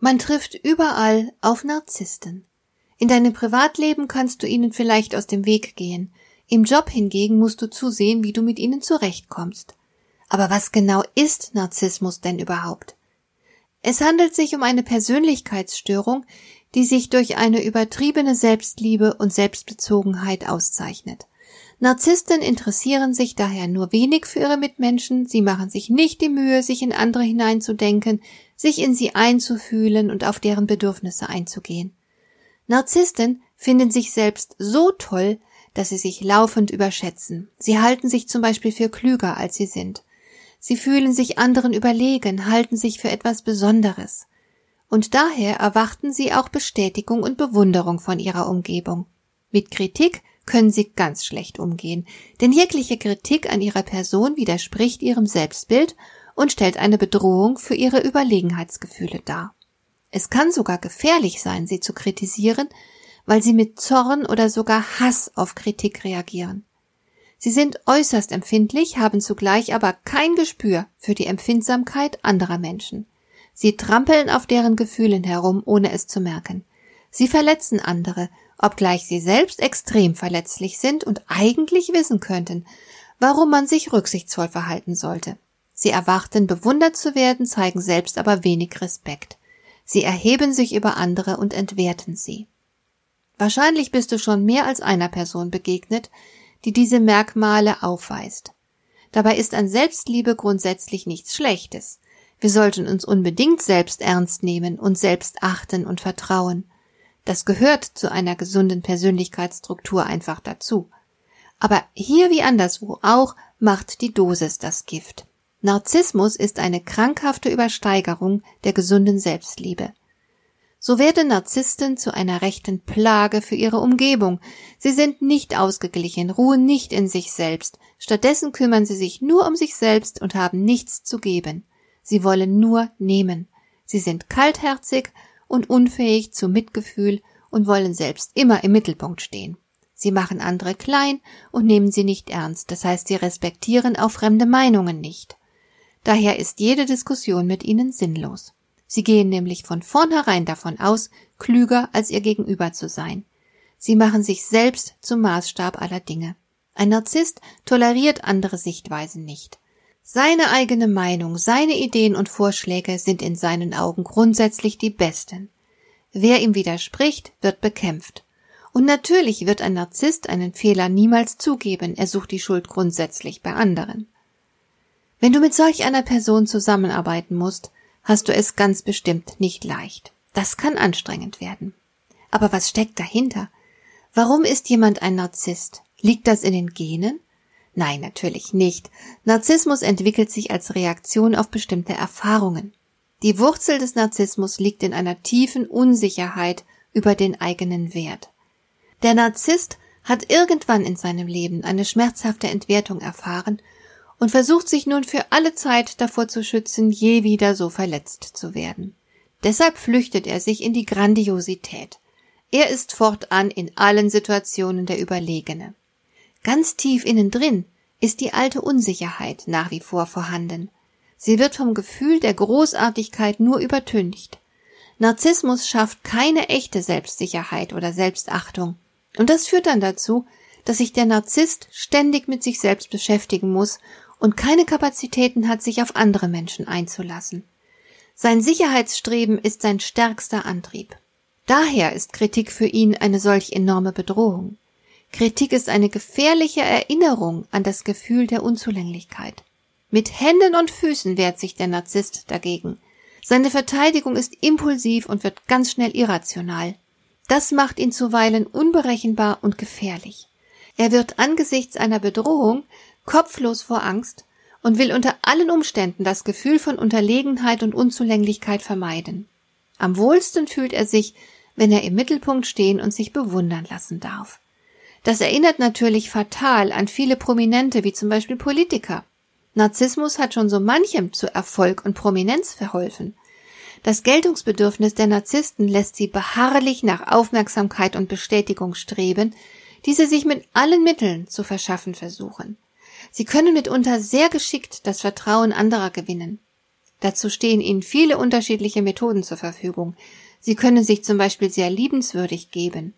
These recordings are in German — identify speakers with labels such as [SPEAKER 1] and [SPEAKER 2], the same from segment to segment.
[SPEAKER 1] Man trifft überall auf Narzissten. In deinem Privatleben kannst du ihnen vielleicht aus dem Weg gehen. Im Job hingegen musst du zusehen, wie du mit ihnen zurechtkommst. Aber was genau ist Narzissmus denn überhaupt? Es handelt sich um eine Persönlichkeitsstörung, die sich durch eine übertriebene Selbstliebe und Selbstbezogenheit auszeichnet. Narzissten interessieren sich daher nur wenig für ihre Mitmenschen, sie machen sich nicht die Mühe, sich in andere hineinzudenken, sich in sie einzufühlen und auf deren Bedürfnisse einzugehen. Narzissten finden sich selbst so toll, dass sie sich laufend überschätzen. Sie halten sich zum Beispiel für klüger, als sie sind. Sie fühlen sich anderen überlegen, halten sich für etwas Besonderes. Und daher erwarten sie auch Bestätigung und Bewunderung von ihrer Umgebung. Mit Kritik können sie ganz schlecht umgehen, denn jegliche Kritik an ihrer Person widerspricht ihrem Selbstbild und stellt eine Bedrohung für ihre Überlegenheitsgefühle dar. Es kann sogar gefährlich sein, sie zu kritisieren, weil sie mit Zorn oder sogar Hass auf Kritik reagieren. Sie sind äußerst empfindlich, haben zugleich aber kein Gespür für die Empfindsamkeit anderer Menschen. Sie trampeln auf deren Gefühlen herum, ohne es zu merken. Sie verletzen andere obgleich sie selbst extrem verletzlich sind und eigentlich wissen könnten, warum man sich rücksichtsvoll verhalten sollte. Sie erwarten, bewundert zu werden, zeigen selbst aber wenig Respekt. Sie erheben sich über andere und entwerten sie. Wahrscheinlich bist du schon mehr als einer Person begegnet, die diese Merkmale aufweist. Dabei ist an Selbstliebe grundsätzlich nichts Schlechtes. Wir sollten uns unbedingt selbst ernst nehmen und selbst achten und vertrauen. Das gehört zu einer gesunden Persönlichkeitsstruktur einfach dazu. Aber hier wie anderswo auch macht die Dosis das Gift. Narzissmus ist eine krankhafte Übersteigerung der gesunden Selbstliebe. So werden Narzissten zu einer rechten Plage für ihre Umgebung. Sie sind nicht ausgeglichen, ruhen nicht in sich selbst. Stattdessen kümmern sie sich nur um sich selbst und haben nichts zu geben. Sie wollen nur nehmen. Sie sind kaltherzig und unfähig zu Mitgefühl und wollen selbst immer im Mittelpunkt stehen. Sie machen andere klein und nehmen sie nicht ernst, das heißt, sie respektieren auch fremde Meinungen nicht. Daher ist jede Diskussion mit ihnen sinnlos. Sie gehen nämlich von vornherein davon aus, klüger als ihr Gegenüber zu sein. Sie machen sich selbst zum Maßstab aller Dinge. Ein Narzisst toleriert andere Sichtweisen nicht. Seine eigene Meinung, seine Ideen und Vorschläge sind in seinen Augen grundsätzlich die besten. Wer ihm widerspricht, wird bekämpft. Und natürlich wird ein Narzisst einen Fehler niemals zugeben, er sucht die Schuld grundsätzlich bei anderen. Wenn du mit solch einer Person zusammenarbeiten musst, hast du es ganz bestimmt nicht leicht. Das kann anstrengend werden. Aber was steckt dahinter? Warum ist jemand ein Narzisst? Liegt das in den Genen? Nein, natürlich nicht. Narzissmus entwickelt sich als Reaktion auf bestimmte Erfahrungen. Die Wurzel des Narzissmus liegt in einer tiefen Unsicherheit über den eigenen Wert. Der Narzisst hat irgendwann in seinem Leben eine schmerzhafte Entwertung erfahren und versucht sich nun für alle Zeit davor zu schützen, je wieder so verletzt zu werden. Deshalb flüchtet er sich in die Grandiosität. Er ist fortan in allen Situationen der Überlegene. Ganz tief innen drin ist die alte Unsicherheit nach wie vor vorhanden. Sie wird vom Gefühl der Großartigkeit nur übertüncht. Narzissmus schafft keine echte Selbstsicherheit oder Selbstachtung. Und das führt dann dazu, dass sich der Narzisst ständig mit sich selbst beschäftigen muss und keine Kapazitäten hat, sich auf andere Menschen einzulassen. Sein Sicherheitsstreben ist sein stärkster Antrieb. Daher ist Kritik für ihn eine solch enorme Bedrohung. Kritik ist eine gefährliche Erinnerung an das Gefühl der Unzulänglichkeit. Mit Händen und Füßen wehrt sich der Narzisst dagegen. Seine Verteidigung ist impulsiv und wird ganz schnell irrational. Das macht ihn zuweilen unberechenbar und gefährlich. Er wird angesichts einer Bedrohung kopflos vor Angst und will unter allen Umständen das Gefühl von Unterlegenheit und Unzulänglichkeit vermeiden. Am wohlsten fühlt er sich, wenn er im Mittelpunkt stehen und sich bewundern lassen darf. Das erinnert natürlich fatal an viele Prominente, wie zum Beispiel Politiker. Narzissmus hat schon so manchem zu Erfolg und Prominenz verholfen. Das Geltungsbedürfnis der Narzissten lässt sie beharrlich nach Aufmerksamkeit und Bestätigung streben, die sie sich mit allen Mitteln zu verschaffen versuchen. Sie können mitunter sehr geschickt das Vertrauen anderer gewinnen. Dazu stehen ihnen viele unterschiedliche Methoden zur Verfügung. Sie können sich zum Beispiel sehr liebenswürdig geben.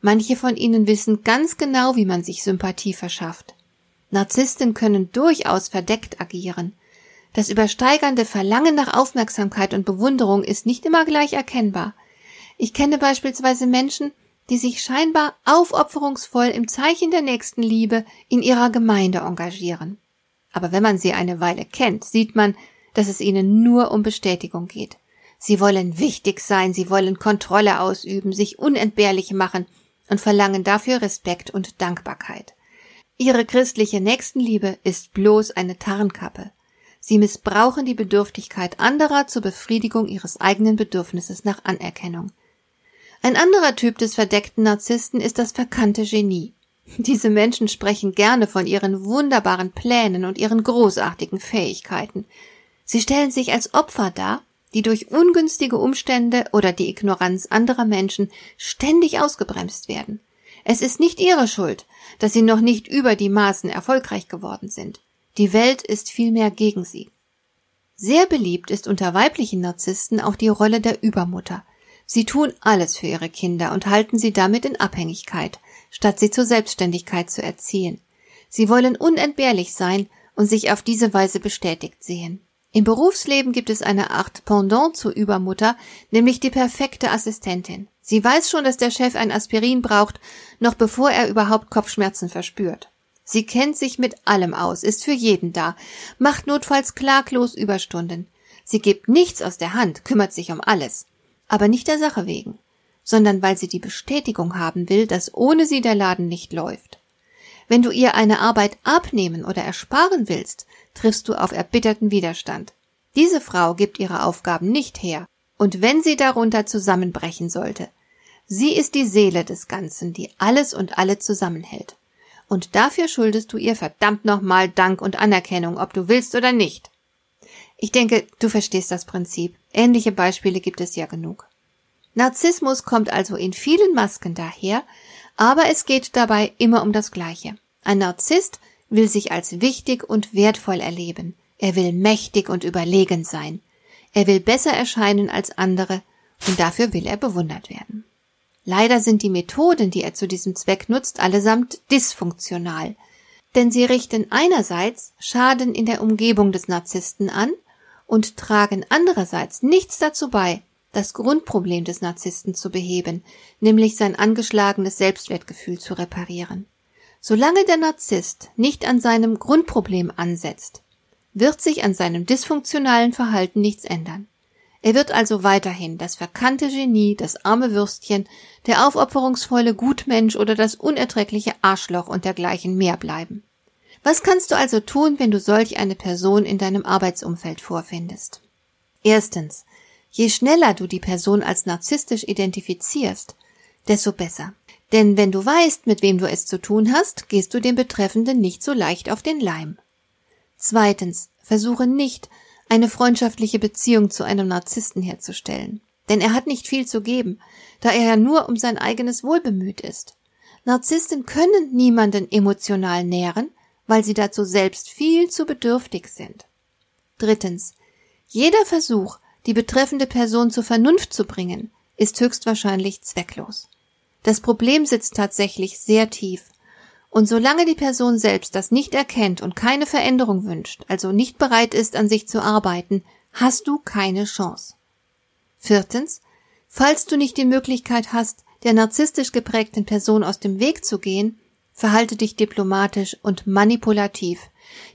[SPEAKER 1] Manche von ihnen wissen ganz genau, wie man sich Sympathie verschafft. Narzissten können durchaus verdeckt agieren. Das übersteigernde Verlangen nach Aufmerksamkeit und Bewunderung ist nicht immer gleich erkennbar. Ich kenne beispielsweise Menschen, die sich scheinbar aufopferungsvoll im Zeichen der Nächstenliebe in ihrer Gemeinde engagieren. Aber wenn man sie eine Weile kennt, sieht man, dass es ihnen nur um Bestätigung geht. Sie wollen wichtig sein, sie wollen Kontrolle ausüben, sich unentbehrlich machen und verlangen dafür Respekt und Dankbarkeit. Ihre christliche Nächstenliebe ist bloß eine Tarnkappe. Sie missbrauchen die Bedürftigkeit anderer zur Befriedigung ihres eigenen Bedürfnisses nach Anerkennung. Ein anderer Typ des verdeckten Narzissten ist das verkannte Genie. Diese Menschen sprechen gerne von ihren wunderbaren Plänen und ihren großartigen Fähigkeiten. Sie stellen sich als Opfer dar, die durch ungünstige Umstände oder die Ignoranz anderer Menschen ständig ausgebremst werden. Es ist nicht ihre Schuld, dass sie noch nicht über die Maßen erfolgreich geworden sind. Die Welt ist vielmehr gegen sie. Sehr beliebt ist unter weiblichen Narzissten auch die Rolle der Übermutter. Sie tun alles für ihre Kinder und halten sie damit in Abhängigkeit, statt sie zur Selbstständigkeit zu erziehen. Sie wollen unentbehrlich sein und sich auf diese Weise bestätigt sehen. Im Berufsleben gibt es eine Art Pendant zur Übermutter, nämlich die perfekte Assistentin. Sie weiß schon, dass der Chef ein Aspirin braucht, noch bevor er überhaupt Kopfschmerzen verspürt. Sie kennt sich mit allem aus, ist für jeden da, macht notfalls klaglos Überstunden. Sie gibt nichts aus der Hand, kümmert sich um alles aber nicht der Sache wegen, sondern weil sie die Bestätigung haben will, dass ohne sie der Laden nicht läuft. Wenn du ihr eine Arbeit abnehmen oder ersparen willst, triffst du auf erbitterten Widerstand. Diese Frau gibt ihre Aufgaben nicht her, und wenn sie darunter zusammenbrechen sollte, sie ist die Seele des Ganzen, die alles und alle zusammenhält. Und dafür schuldest du ihr verdammt nochmal Dank und Anerkennung, ob du willst oder nicht. Ich denke, du verstehst das Prinzip. Ähnliche Beispiele gibt es ja genug. Narzissmus kommt also in vielen Masken daher, aber es geht dabei immer um das Gleiche. Ein Narzisst will sich als wichtig und wertvoll erleben. Er will mächtig und überlegen sein. Er will besser erscheinen als andere und dafür will er bewundert werden. Leider sind die Methoden, die er zu diesem Zweck nutzt, allesamt dysfunktional, denn sie richten einerseits Schaden in der Umgebung des Narzissten an und tragen andererseits nichts dazu bei, das Grundproblem des Narzissten zu beheben, nämlich sein angeschlagenes Selbstwertgefühl zu reparieren. Solange der Narzisst nicht an seinem Grundproblem ansetzt, wird sich an seinem dysfunktionalen Verhalten nichts ändern. Er wird also weiterhin das verkannte Genie, das arme Würstchen, der aufopferungsvolle Gutmensch oder das unerträgliche Arschloch und dergleichen mehr bleiben. Was kannst du also tun, wenn du solch eine Person in deinem Arbeitsumfeld vorfindest? Erstens. Je schneller du die Person als narzisstisch identifizierst, desto besser. Denn wenn du weißt, mit wem du es zu tun hast, gehst du dem Betreffenden nicht so leicht auf den Leim. Zweitens. Versuche nicht, eine freundschaftliche Beziehung zu einem Narzissten herzustellen. Denn er hat nicht viel zu geben, da er ja nur um sein eigenes Wohl bemüht ist. Narzissten können niemanden emotional nähren, weil sie dazu selbst viel zu bedürftig sind. Drittens. Jeder Versuch, die betreffende Person zur Vernunft zu bringen, ist höchstwahrscheinlich zwecklos. Das Problem sitzt tatsächlich sehr tief. Und solange die Person selbst das nicht erkennt und keine Veränderung wünscht, also nicht bereit ist, an sich zu arbeiten, hast du keine Chance. Viertens, falls du nicht die Möglichkeit hast, der narzisstisch geprägten Person aus dem Weg zu gehen, Verhalte dich diplomatisch und manipulativ.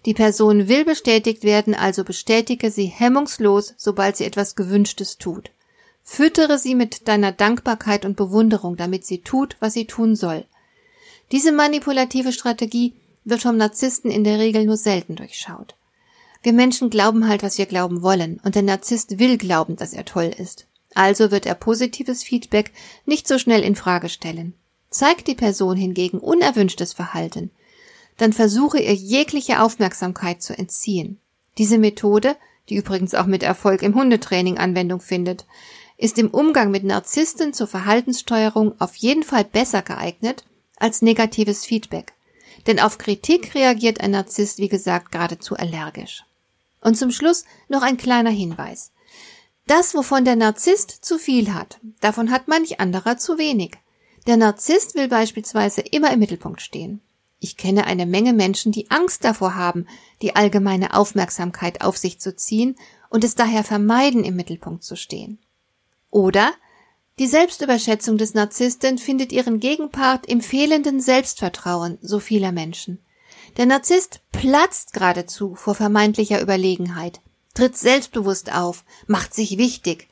[SPEAKER 1] Die Person will bestätigt werden, also bestätige sie hemmungslos, sobald sie etwas Gewünschtes tut. Füttere sie mit deiner Dankbarkeit und Bewunderung, damit sie tut, was sie tun soll. Diese manipulative Strategie wird vom Narzissten in der Regel nur selten durchschaut. Wir Menschen glauben halt, was wir glauben wollen, und der Narzisst will glauben, dass er toll ist. Also wird er positives Feedback nicht so schnell in Frage stellen. Zeigt die Person hingegen unerwünschtes Verhalten, dann versuche ihr jegliche Aufmerksamkeit zu entziehen. Diese Methode, die übrigens auch mit Erfolg im Hundetraining Anwendung findet, ist im Umgang mit Narzissten zur Verhaltenssteuerung auf jeden Fall besser geeignet als negatives Feedback. Denn auf Kritik reagiert ein Narzisst, wie gesagt, geradezu allergisch. Und zum Schluss noch ein kleiner Hinweis. Das, wovon der Narzisst zu viel hat, davon hat manch anderer zu wenig. Der Narzisst will beispielsweise immer im Mittelpunkt stehen. Ich kenne eine Menge Menschen, die Angst davor haben, die allgemeine Aufmerksamkeit auf sich zu ziehen und es daher vermeiden, im Mittelpunkt zu stehen. Oder die Selbstüberschätzung des Narzissten findet ihren Gegenpart im fehlenden Selbstvertrauen so vieler Menschen. Der Narzisst platzt geradezu vor vermeintlicher Überlegenheit, tritt selbstbewusst auf, macht sich wichtig,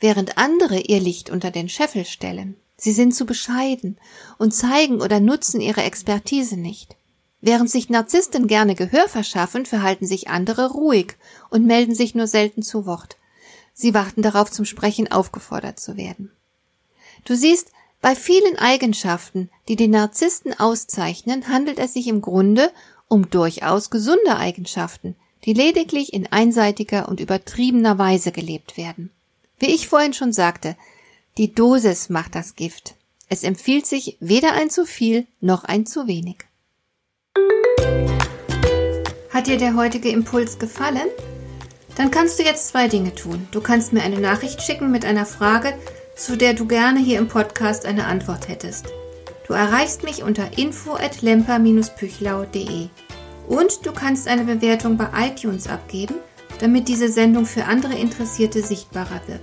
[SPEAKER 1] während andere ihr Licht unter den Scheffel stellen. Sie sind zu bescheiden und zeigen oder nutzen ihre Expertise nicht. Während sich Narzissten gerne Gehör verschaffen, verhalten sich andere ruhig und melden sich nur selten zu Wort. Sie warten darauf, zum Sprechen aufgefordert zu werden. Du siehst, bei vielen Eigenschaften, die den Narzissten auszeichnen, handelt es sich im Grunde um durchaus gesunde Eigenschaften, die lediglich in einseitiger und übertriebener Weise gelebt werden. Wie ich vorhin schon sagte, die Dosis macht das Gift. Es empfiehlt sich weder ein zu viel noch ein zu wenig. Hat dir der heutige Impuls gefallen? Dann kannst du jetzt zwei Dinge tun. Du kannst mir eine Nachricht schicken mit einer Frage, zu der du gerne hier im Podcast eine Antwort hättest. Du erreichst mich unter info at lemper-püchlau.de und du kannst eine Bewertung bei iTunes abgeben, damit diese Sendung für andere Interessierte sichtbarer wird.